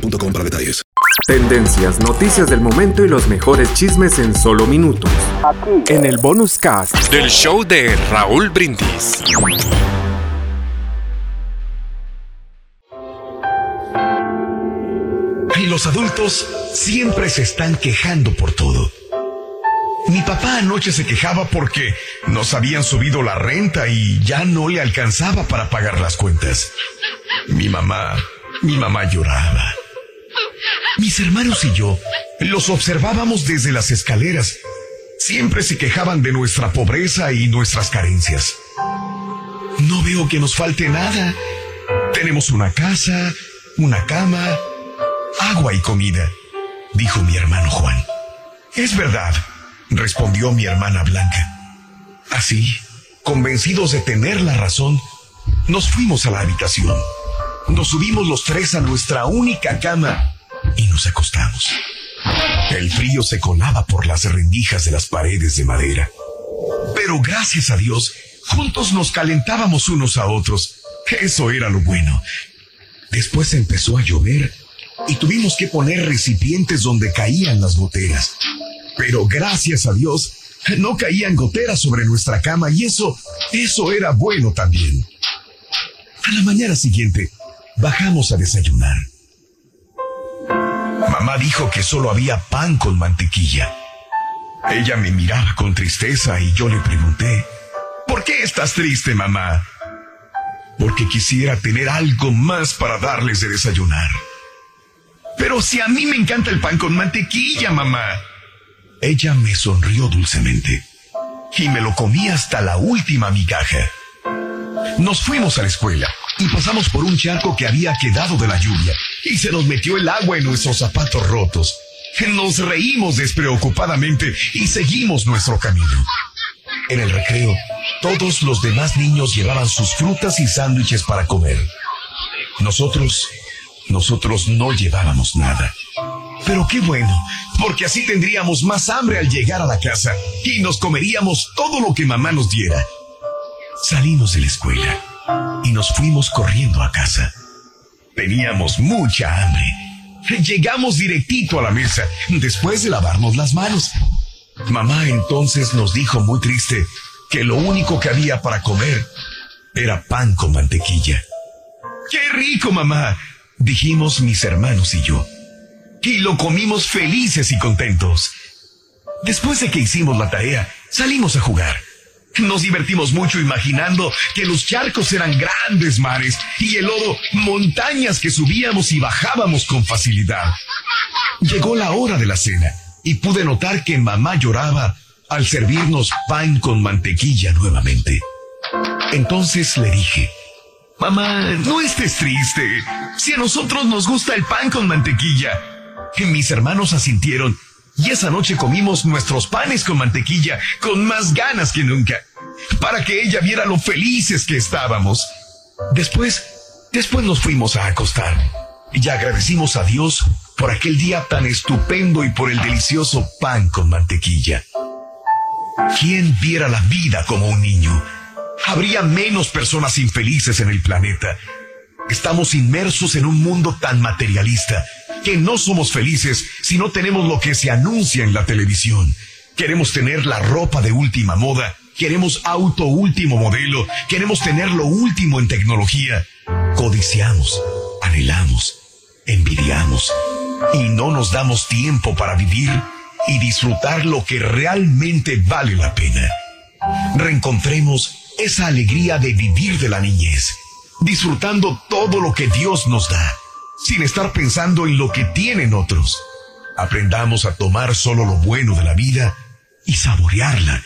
para detalles. Tendencias, noticias del momento y los mejores chismes en solo minutos. Aquí. En el bonus cast del show de Raúl Brindis. Y los adultos siempre se están quejando por todo. Mi papá anoche se quejaba porque nos habían subido la renta y ya no le alcanzaba para pagar las cuentas. Mi mamá, mi mamá lloraba. Mis hermanos y yo los observábamos desde las escaleras. Siempre se quejaban de nuestra pobreza y nuestras carencias. No veo que nos falte nada. Tenemos una casa, una cama, agua y comida, dijo mi hermano Juan. Es verdad, respondió mi hermana Blanca. Así, convencidos de tener la razón, nos fuimos a la habitación. Nos subimos los tres a nuestra única cama y nos acostamos. El frío se colaba por las rendijas de las paredes de madera. Pero gracias a Dios, juntos nos calentábamos unos a otros. Eso era lo bueno. Después empezó a llover y tuvimos que poner recipientes donde caían las goteras. Pero gracias a Dios, no caían goteras sobre nuestra cama y eso, eso era bueno también. A la mañana siguiente, bajamos a desayunar. Mamá dijo que solo había pan con mantequilla. Ella me miraba con tristeza y yo le pregunté, ¿por qué estás triste, mamá? Porque quisiera tener algo más para darles de desayunar. Pero si a mí me encanta el pan con mantequilla, mamá. Ella me sonrió dulcemente y me lo comí hasta la última migaja. Nos fuimos a la escuela y pasamos por un charco que había quedado de la lluvia y se nos metió el agua en nuestros zapatos rotos. Nos reímos despreocupadamente y seguimos nuestro camino. En el recreo, todos los demás niños llevaban sus frutas y sándwiches para comer. Nosotros, nosotros no llevábamos nada. Pero qué bueno, porque así tendríamos más hambre al llegar a la casa y nos comeríamos todo lo que mamá nos diera. Salimos de la escuela y nos fuimos corriendo a casa. Teníamos mucha hambre. Llegamos directito a la mesa después de lavarnos las manos. Mamá entonces nos dijo muy triste que lo único que había para comer era pan con mantequilla. ¡Qué rico, mamá! dijimos mis hermanos y yo. Y lo comimos felices y contentos. Después de que hicimos la tarea, salimos a jugar. Nos divertimos mucho imaginando que los charcos eran grandes mares y el lodo montañas que subíamos y bajábamos con facilidad. Llegó la hora de la cena y pude notar que mamá lloraba al servirnos pan con mantequilla nuevamente. Entonces le dije, Mamá, no estés triste. Si a nosotros nos gusta el pan con mantequilla. Mis hermanos asintieron y esa noche comimos nuestros panes con mantequilla con más ganas que nunca, para que ella viera lo felices que estábamos. Después, después nos fuimos a acostar y agradecimos a Dios por aquel día tan estupendo y por el delicioso pan con mantequilla. ¿Quién viera la vida como un niño? Habría menos personas infelices en el planeta. Estamos inmersos en un mundo tan materialista que no somos felices si no tenemos lo que se anuncia en la televisión. Queremos tener la ropa de última moda, queremos auto último modelo, queremos tener lo último en tecnología. Codiciamos, anhelamos, envidiamos y no nos damos tiempo para vivir y disfrutar lo que realmente vale la pena. Reencontremos esa alegría de vivir de la niñez, disfrutando todo lo que Dios nos da, sin estar pensando en lo que tienen otros. Aprendamos a tomar solo lo bueno de la vida y saborearla,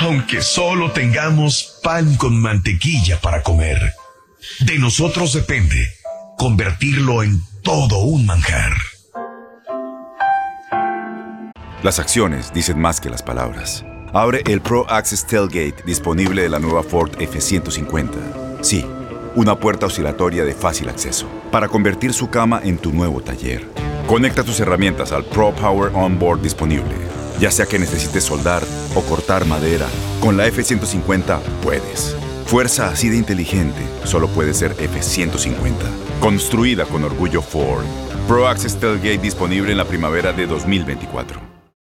aunque solo tengamos pan con mantequilla para comer. De nosotros depende convertirlo en todo un manjar. Las acciones dicen más que las palabras. Abre el Pro Access Tailgate disponible de la nueva Ford F-150. Sí, una puerta oscilatoria de fácil acceso para convertir su cama en tu nuevo taller. Conecta tus herramientas al Pro Power Onboard disponible. Ya sea que necesites soldar o cortar madera, con la F-150 puedes. Fuerza así de inteligente solo puede ser F-150. Construida con orgullo Ford. Pro Access Tailgate disponible en la primavera de 2024.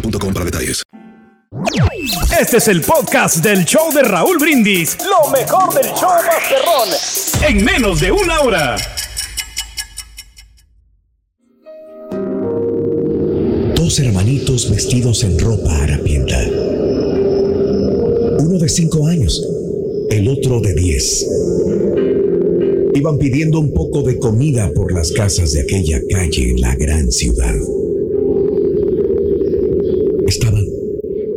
para detalles. Este es el podcast del show de Raúl Brindis. Lo mejor del show Masterrón. En menos de una hora. Dos hermanitos vestidos en ropa harapienta. Uno de cinco años, el otro de diez. Iban pidiendo un poco de comida por las casas de aquella calle en la gran ciudad. Estaban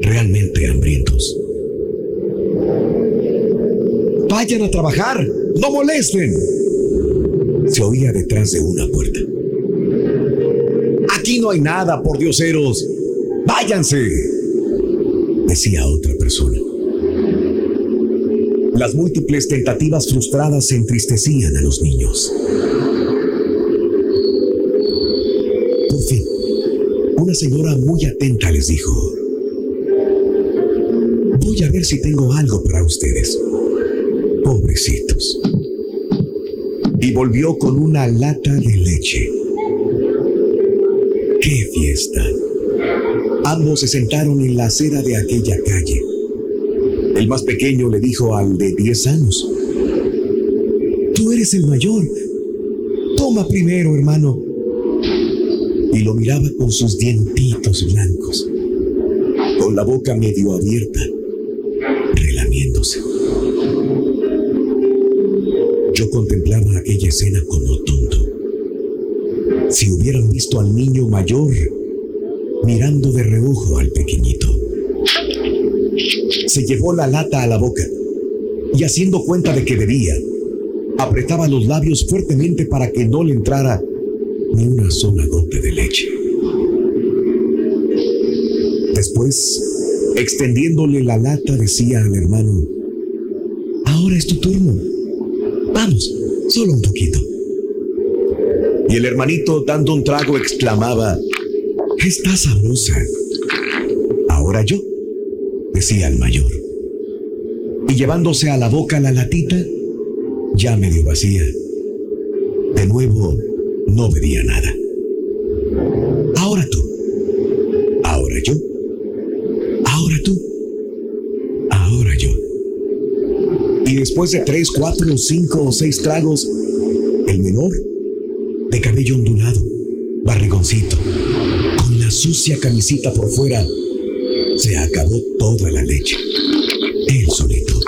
realmente hambrientos. Vayan a trabajar, no molesten. Se oía detrás de una puerta. Aquí no hay nada, por dioseros. Váyanse, decía otra persona. Las múltiples tentativas frustradas entristecían a los niños. Una señora muy atenta les dijo, voy a ver si tengo algo para ustedes. Pobrecitos. Y volvió con una lata de leche. ¡Qué fiesta! Ambos se sentaron en la acera de aquella calle. El más pequeño le dijo al de 10 años, Tú eres el mayor. Toma primero, hermano y lo miraba con sus dientitos blancos, con la boca medio abierta, relamiéndose. Yo contemplaba aquella escena como tonto. Si hubieran visto al niño mayor mirando de reojo al pequeñito. Se llevó la lata a la boca y haciendo cuenta de que bebía, apretaba los labios fuertemente para que no le entrara ni una sola gota de Después, extendiéndole la lata, decía al hermano, ahora es tu turno. Vamos, solo un poquito. Y el hermanito, dando un trago, exclamaba, está sabrosa. Ahora yo, decía el mayor. Y llevándose a la boca la latita, ya medio vacía, de nuevo no veía nada. Ahora tú. Ahora yo. Ahora tú. Ahora yo. Y después de tres, cuatro, cinco o seis tragos, el menor, de cabello ondulado, barrigoncito, con la sucia camisita por fuera, se acabó toda la leche. Él solito.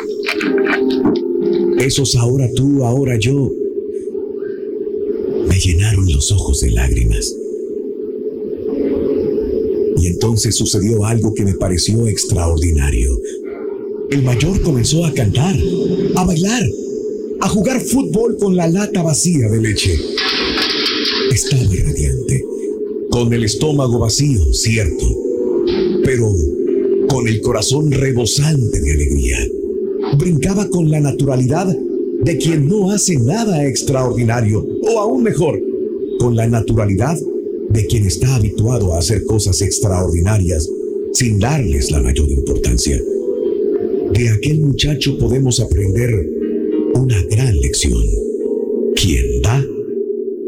Esos ahora tú, ahora yo, me llenaron los ojos de lágrimas. Entonces sucedió algo que me pareció extraordinario. El mayor comenzó a cantar, a bailar, a jugar fútbol con la lata vacía de leche. Estaba radiante, con el estómago vacío, cierto, pero con el corazón rebosante de alegría. Brincaba con la naturalidad de quien no hace nada extraordinario, o aún mejor, con la naturalidad de quien está habituado a hacer cosas extraordinarias sin darles la mayor importancia. De aquel muchacho podemos aprender una gran lección. Quien da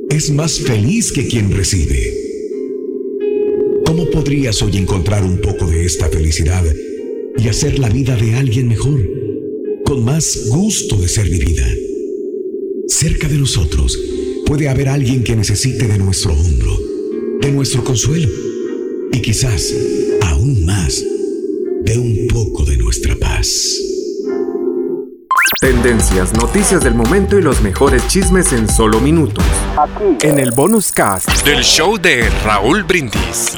es más feliz que quien recibe. ¿Cómo podrías hoy encontrar un poco de esta felicidad y hacer la vida de alguien mejor, con más gusto de ser vivida? Cerca de nosotros puede haber alguien que necesite de nuestro hombro, de nuestro consuelo y quizás aún más de un poco de nuestra paz. Tendencias, noticias del momento y los mejores chismes en solo minutos. Aquí. En el bonus cast del show de Raúl Brindis.